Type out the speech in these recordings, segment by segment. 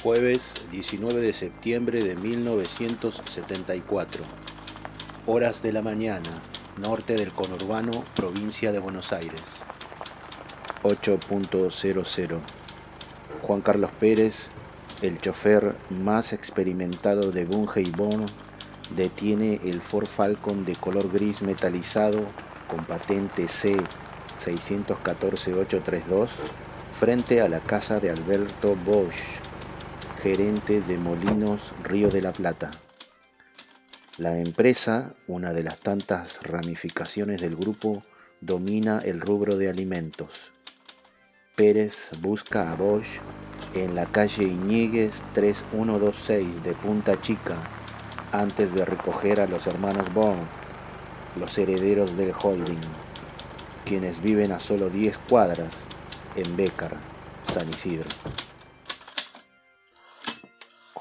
Jueves 19 de septiembre de 1974. Horas de la mañana, norte del conurbano, provincia de Buenos Aires. 8.00. Juan Carlos Pérez, el chofer más experimentado de Bunge y Bono, detiene el Ford Falcon de color gris metalizado con patente C 614-832 frente a la casa de Alberto Bosch gerente de Molinos Río de la Plata. La empresa, una de las tantas ramificaciones del grupo, domina el rubro de alimentos. Pérez busca a Bosch en la calle Iñiguez 3126 de Punta Chica antes de recoger a los hermanos Bond, los herederos del holding, quienes viven a solo 10 cuadras en Bécar, San Isidro.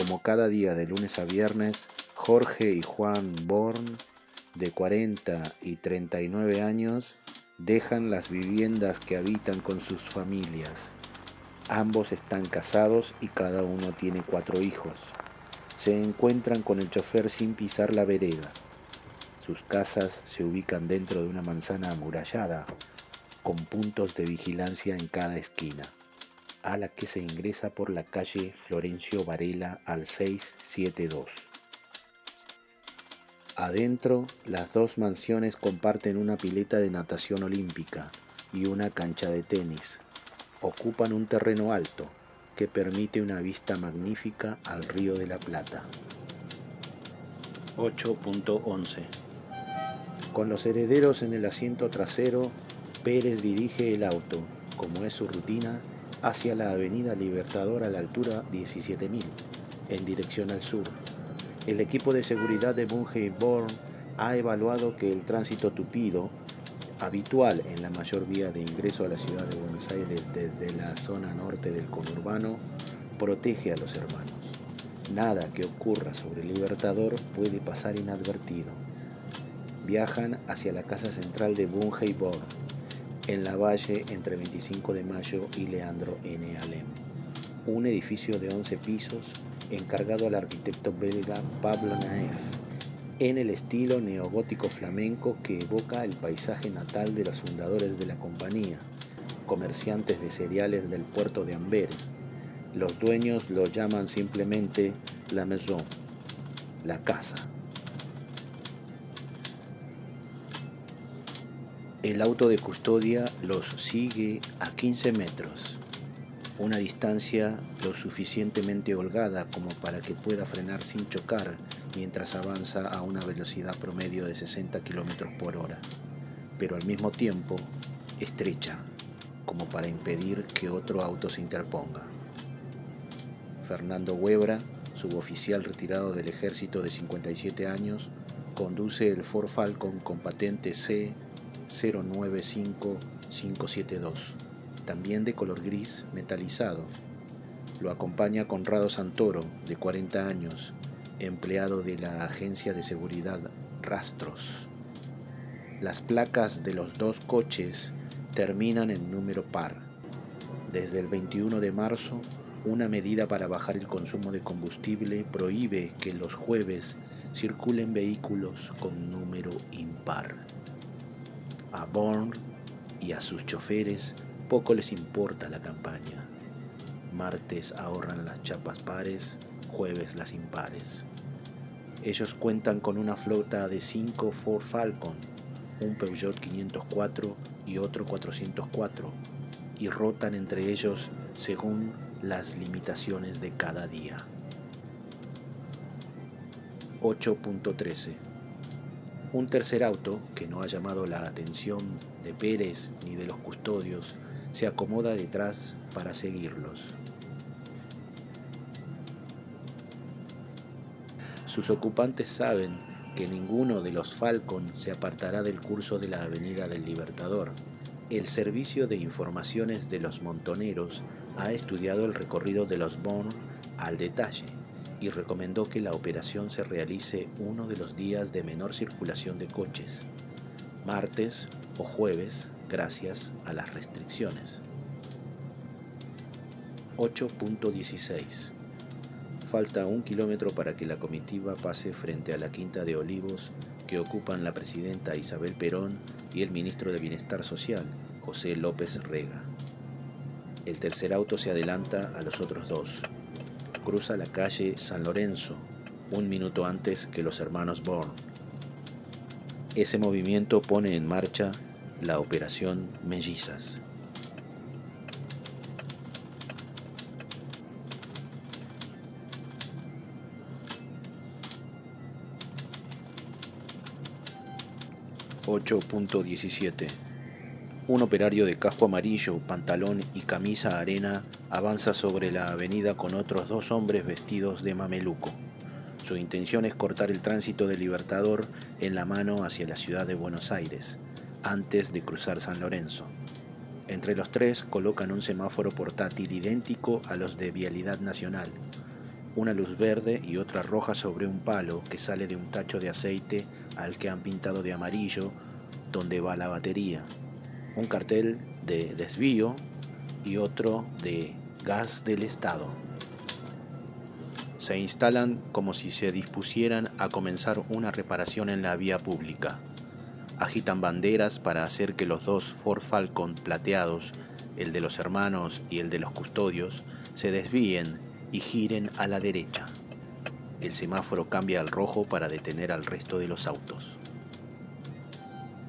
Como cada día de lunes a viernes, Jorge y Juan Born, de 40 y 39 años, dejan las viviendas que habitan con sus familias. Ambos están casados y cada uno tiene cuatro hijos. Se encuentran con el chofer sin pisar la vereda. Sus casas se ubican dentro de una manzana amurallada, con puntos de vigilancia en cada esquina a la que se ingresa por la calle Florencio Varela al 672. Adentro, las dos mansiones comparten una pileta de natación olímpica y una cancha de tenis. Ocupan un terreno alto que permite una vista magnífica al río de la Plata. 8.11 Con los herederos en el asiento trasero, Pérez dirige el auto, como es su rutina, hacia la Avenida Libertador a la altura 17.000, en dirección al sur. El equipo de seguridad de Bunge Born ha evaluado que el tránsito tupido, habitual en la mayor vía de ingreso a la ciudad de Buenos Aires desde la zona norte del conurbano, protege a los hermanos. Nada que ocurra sobre el Libertador puede pasar inadvertido. Viajan hacia la casa central de Bunge Born en la Valle entre 25 de Mayo y Leandro N. Alem. Un edificio de 11 pisos encargado al arquitecto belga Pablo Naef, en el estilo neogótico flamenco que evoca el paisaje natal de los fundadores de la compañía, comerciantes de cereales del puerto de Amberes. Los dueños lo llaman simplemente la maison, la casa. El auto de custodia los sigue a 15 metros, una distancia lo suficientemente holgada como para que pueda frenar sin chocar mientras avanza a una velocidad promedio de 60 km por hora, pero al mismo tiempo estrecha, como para impedir que otro auto se interponga. Fernando Huebra, suboficial retirado del ejército de 57 años, conduce el Ford Falcon con patente C 095572, también de color gris metalizado. Lo acompaña Conrado Santoro, de 40 años, empleado de la agencia de seguridad Rastros. Las placas de los dos coches terminan en número par. Desde el 21 de marzo, una medida para bajar el consumo de combustible prohíbe que los jueves circulen vehículos con número impar. A Born y a sus choferes poco les importa la campaña. Martes ahorran las chapas pares, jueves las impares. Ellos cuentan con una flota de 5 Ford Falcon, un Peugeot 504 y otro 404, y rotan entre ellos según las limitaciones de cada día. 8.13 un tercer auto, que no ha llamado la atención de Pérez ni de los custodios, se acomoda detrás para seguirlos. Sus ocupantes saben que ninguno de los Falcon se apartará del curso de la Avenida del Libertador. El Servicio de Informaciones de los Montoneros ha estudiado el recorrido de los Bond al detalle y recomendó que la operación se realice uno de los días de menor circulación de coches, martes o jueves, gracias a las restricciones. 8.16 Falta un kilómetro para que la comitiva pase frente a la quinta de olivos que ocupan la presidenta Isabel Perón y el ministro de Bienestar Social, José López Rega. El tercer auto se adelanta a los otros dos. Cruza la calle San Lorenzo, un minuto antes que los hermanos Bourne. Ese movimiento pone en marcha la operación Mellizas. 8.17 Un operario de casco amarillo, pantalón y camisa arena avanza sobre la avenida con otros dos hombres vestidos de mameluco. Su intención es cortar el tránsito del Libertador en la mano hacia la ciudad de Buenos Aires, antes de cruzar San Lorenzo. Entre los tres colocan un semáforo portátil idéntico a los de Vialidad Nacional, una luz verde y otra roja sobre un palo que sale de un tacho de aceite al que han pintado de amarillo donde va la batería. Un cartel de desvío y otro de gas del Estado. Se instalan como si se dispusieran a comenzar una reparación en la vía pública. Agitan banderas para hacer que los dos Ford Falcon plateados, el de los hermanos y el de los custodios, se desvíen y giren a la derecha. El semáforo cambia al rojo para detener al resto de los autos.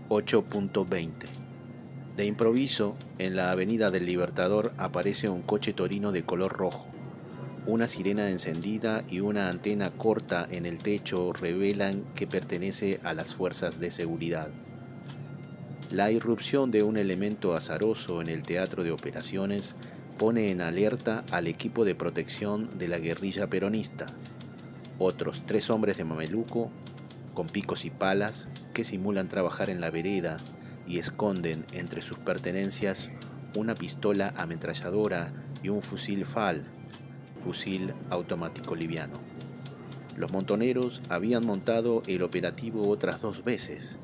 8.20 De improviso, en la Avenida del Libertador aparece un coche torino de color rojo. Una sirena encendida y una antena corta en el techo revelan que pertenece a las fuerzas de seguridad. La irrupción de un elemento azaroso en el teatro de operaciones pone en alerta al equipo de protección de la guerrilla peronista. Otros tres hombres de mameluco, con picos y palas, que simulan trabajar en la vereda y esconden entre sus pertenencias una pistola ametralladora y un fusil FAL, fusil automático liviano. Los montoneros habían montado el operativo otras dos veces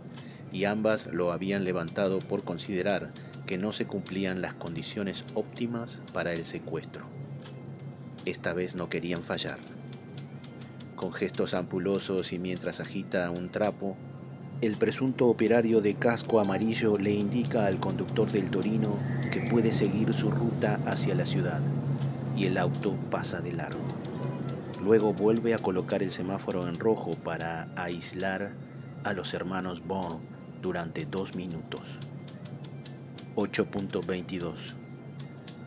y ambas lo habían levantado por considerar que no se cumplían las condiciones óptimas para el secuestro. Esta vez no querían fallar. Con gestos ampulosos y mientras agita un trapo, el presunto operario de casco amarillo le indica al conductor del Torino que puede seguir su ruta hacia la ciudad y el auto pasa de largo. Luego vuelve a colocar el semáforo en rojo para aislar a los hermanos Bond durante dos minutos. 8.22.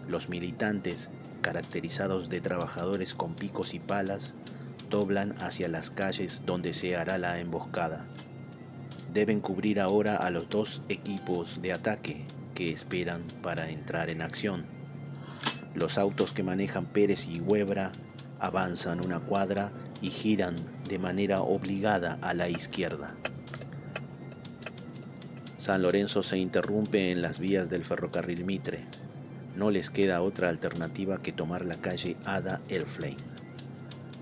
Los militantes, caracterizados de trabajadores con picos y palas, doblan hacia las calles donde se hará la emboscada. Deben cubrir ahora a los dos equipos de ataque que esperan para entrar en acción. Los autos que manejan Pérez y Huebra avanzan una cuadra y giran de manera obligada a la izquierda. San Lorenzo se interrumpe en las vías del ferrocarril Mitre. No les queda otra alternativa que tomar la calle Ada Elflame.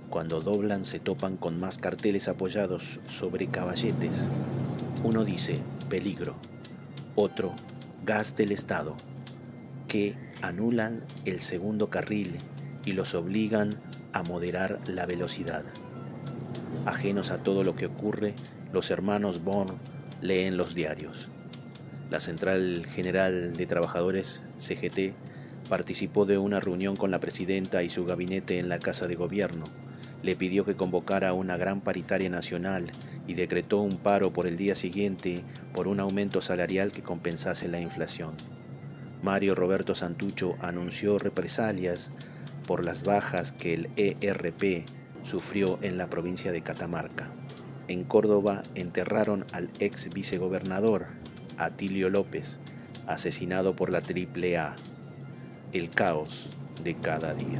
Cuando doblan se topan con más carteles apoyados sobre caballetes. Uno dice peligro, otro gas del Estado, que anulan el segundo carril y los obligan a moderar la velocidad. Ajenos a todo lo que ocurre, los hermanos Born leen los diarios. La Central General de Trabajadores, CGT, participó de una reunión con la presidenta y su gabinete en la Casa de Gobierno. Le pidió que convocara una gran paritaria nacional y decretó un paro por el día siguiente por un aumento salarial que compensase la inflación. Mario Roberto Santucho anunció represalias por las bajas que el ERP sufrió en la provincia de Catamarca. En Córdoba enterraron al ex vicegobernador Atilio López, asesinado por la AAA. El caos de cada día.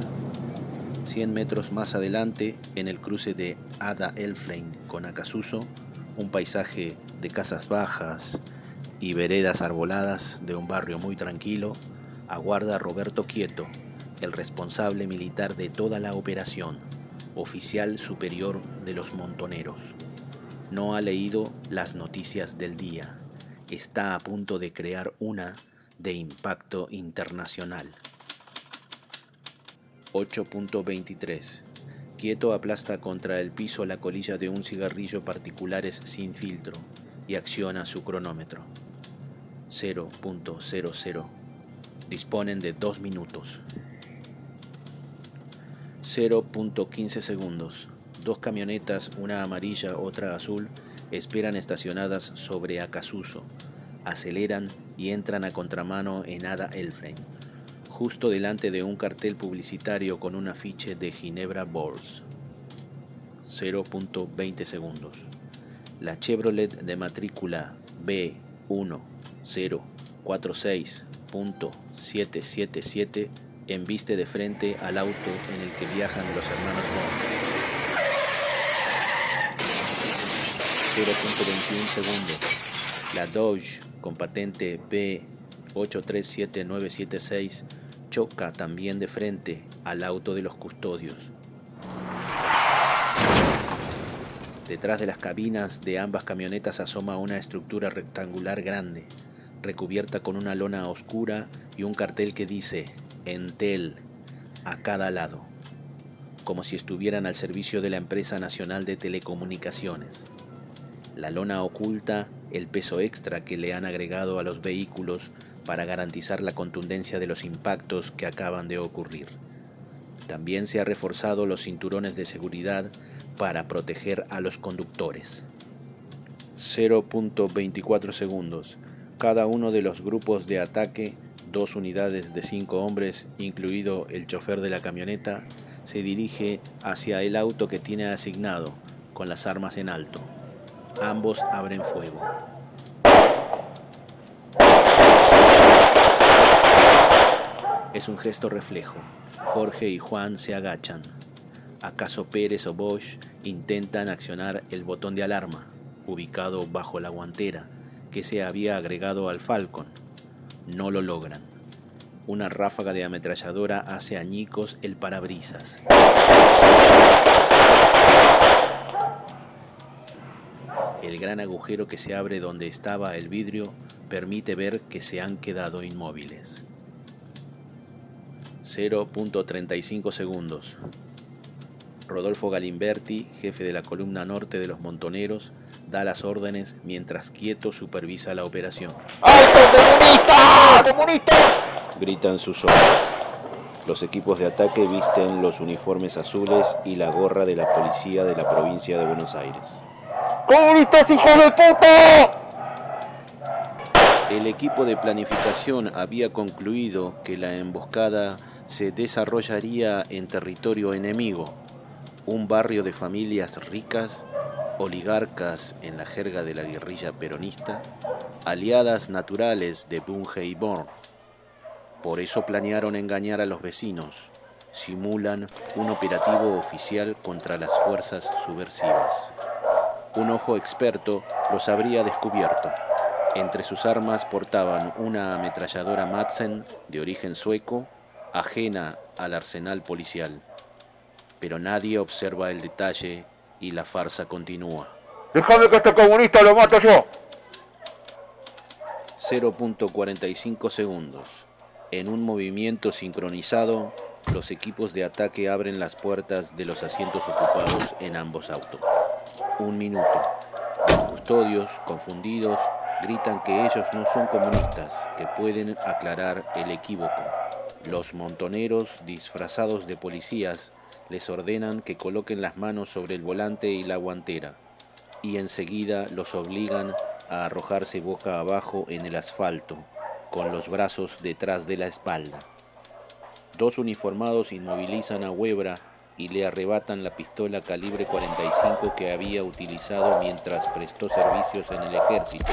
100 metros más adelante, en el cruce de Ada Elflein con Acasuso, un paisaje de casas bajas y veredas arboladas de un barrio muy tranquilo, aguarda Roberto Quieto, el responsable militar de toda la operación, oficial superior de los montoneros. No ha leído las noticias del día. Está a punto de crear una de impacto internacional. 8.23 Quieto aplasta contra el piso la colilla de un cigarrillo particulares sin filtro y acciona su cronómetro. 0.00. Disponen de dos minutos. 0.15 segundos. Dos camionetas, una amarilla, otra azul, esperan estacionadas sobre Acasuso. Aceleran y entran a contramano en Ada Elframe, justo delante de un cartel publicitario con un afiche de Ginebra Balls. 0.20 segundos. La Chevrolet de matrícula B1046.777 embiste de frente al auto en el que viajan los hermanos Bond. 0.21 segundos. La Dodge con patente B837976 choca también de frente al auto de los custodios. Detrás de las cabinas de ambas camionetas asoma una estructura rectangular grande, recubierta con una lona oscura y un cartel que dice Entel a cada lado, como si estuvieran al servicio de la empresa nacional de telecomunicaciones. La lona oculta el peso extra que le han agregado a los vehículos para garantizar la contundencia de los impactos que acaban de ocurrir. También se ha reforzado los cinturones de seguridad para proteger a los conductores. 0.24 segundos. Cada uno de los grupos de ataque dos unidades de cinco hombres, incluido el chofer de la camioneta, se dirige hacia el auto que tiene asignado, con las armas en alto. Ambos abren fuego. Es un gesto reflejo. Jorge y Juan se agachan. ¿Acaso Pérez o Bosch intentan accionar el botón de alarma, ubicado bajo la guantera, que se había agregado al Falcon? no lo logran. Una ráfaga de ametralladora hace añicos el parabrisas. El gran agujero que se abre donde estaba el vidrio permite ver que se han quedado inmóviles. 0.35 segundos. Rodolfo Galimberti, jefe de la columna norte de los Montoneros, da las órdenes mientras quieto supervisa la operación. ¡Alto comunista! ¡Comunista! Gritan sus órdenes. Los equipos de ataque visten los uniformes azules y la gorra de la policía de la provincia de Buenos Aires. ¡Comunistas, hijos de puta! El equipo de planificación había concluido que la emboscada se desarrollaría en territorio enemigo, un barrio de familias ricas oligarcas en la jerga de la guerrilla peronista, aliadas naturales de Bunge y Born. Por eso planearon engañar a los vecinos, simulan un operativo oficial contra las fuerzas subversivas. Un ojo experto los habría descubierto. Entre sus armas portaban una ametralladora Madsen de origen sueco, ajena al arsenal policial. Pero nadie observa el detalle y la farsa continúa. Déjame que este comunista lo mato yo. 0.45 segundos. En un movimiento sincronizado, los equipos de ataque abren las puertas de los asientos ocupados en ambos autos. Un minuto. Los custodios, confundidos, gritan que ellos no son comunistas, que pueden aclarar el equívoco. Los montoneros, disfrazados de policías, les ordenan que coloquen las manos sobre el volante y la guantera, y enseguida los obligan a arrojarse boca abajo en el asfalto, con los brazos detrás de la espalda. Dos uniformados inmovilizan a Huebra y le arrebatan la pistola calibre 45 que había utilizado mientras prestó servicios en el ejército.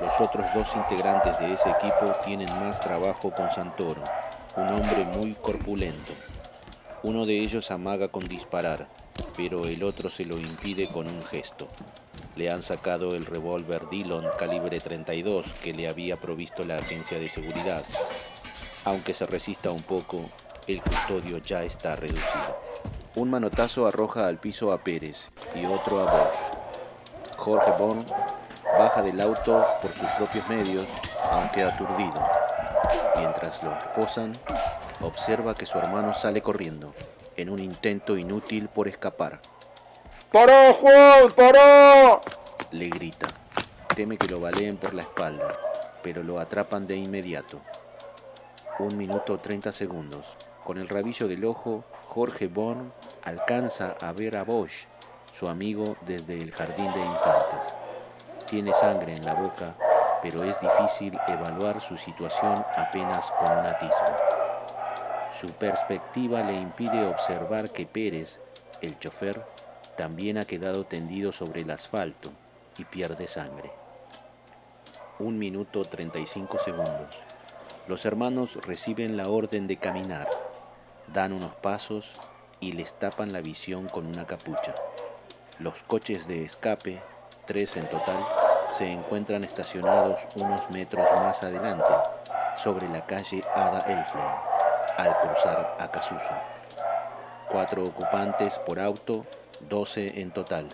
Los otros dos integrantes de ese equipo tienen más trabajo con Santoro, un hombre muy corpulento. Uno de ellos amaga con disparar, pero el otro se lo impide con un gesto. Le han sacado el revólver Dillon calibre 32 que le había provisto la agencia de seguridad. Aunque se resista un poco, el custodio ya está reducido. Un manotazo arroja al piso a Pérez y otro a Bosch. Jorge Born baja del auto por sus propios medios, aunque aturdido. Mientras lo esposan, observa que su hermano sale corriendo. en un intento inútil por escapar. ¡Pará, Juan! ¡Pará! Le grita. Teme que lo baleen por la espalda, pero lo atrapan de inmediato. Un minuto treinta segundos. Con el rabillo del ojo, Jorge Bon alcanza a ver a Bosch, su amigo desde el jardín de infantes. Tiene sangre en la boca, pero es difícil evaluar su situación apenas con un atisbo. Su perspectiva le impide observar que Pérez, el chofer, también ha quedado tendido sobre el asfalto y pierde sangre. Un minuto 35 segundos. Los hermanos reciben la orden de caminar, dan unos pasos y les tapan la visión con una capucha. Los coches de escape, tres en total, se encuentran estacionados unos metros más adelante, sobre la calle Ada Elflein, al cruzar a Casuso. Cuatro ocupantes por auto, doce en total.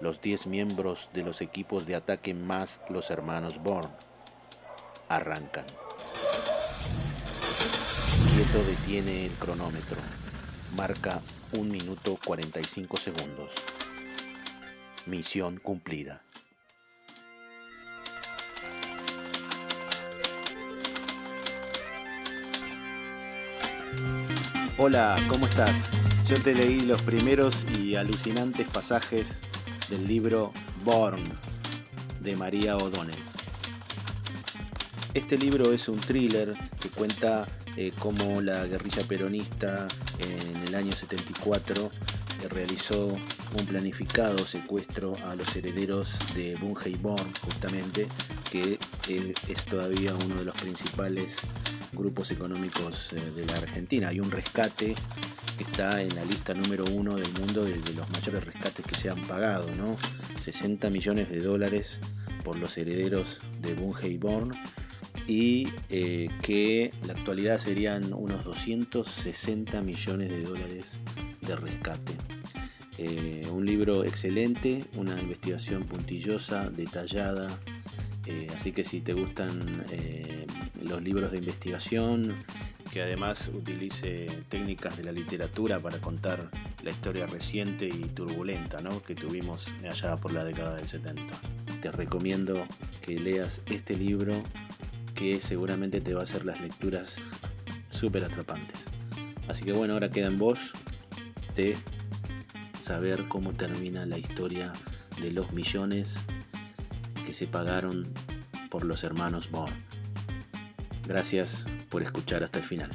Los diez miembros de los equipos de ataque más los hermanos Born. Arrancan. Quieto detiene el cronómetro. Marca un minuto 45 segundos. Misión cumplida. Hola, ¿cómo estás? Yo te leí los primeros y alucinantes pasajes del libro Born de María O'Donnell. Este libro es un thriller que cuenta eh, cómo la guerrilla peronista en el año 74 eh, realizó un planificado secuestro a los herederos de Bunge Born, justamente, que eh, es todavía uno de los principales grupos económicos eh, de la Argentina. Hay un rescate que está en la lista número uno del mundo de, los mayores rescates que se han pagado, ¿no? 60 millones de dólares por los herederos de Bunge y eh, que la actualidad serían unos 260 millones de dólares rescate. Eh, un libro excelente, una investigación puntillosa, detallada, así que si te gustan los libros de investigación, que además utilice técnicas de la literatura para contar la historia reciente y turbulenta que tuvimos allá por la década del 70. Te recomiendo que leas este libro que seguramente te va a hacer las lecturas súper atrapantes. Así que bueno, ahora queda en vos saber cómo termina la historia de los millones que se pagaron por los hermanos Moore. Gracias por escuchar hasta el final.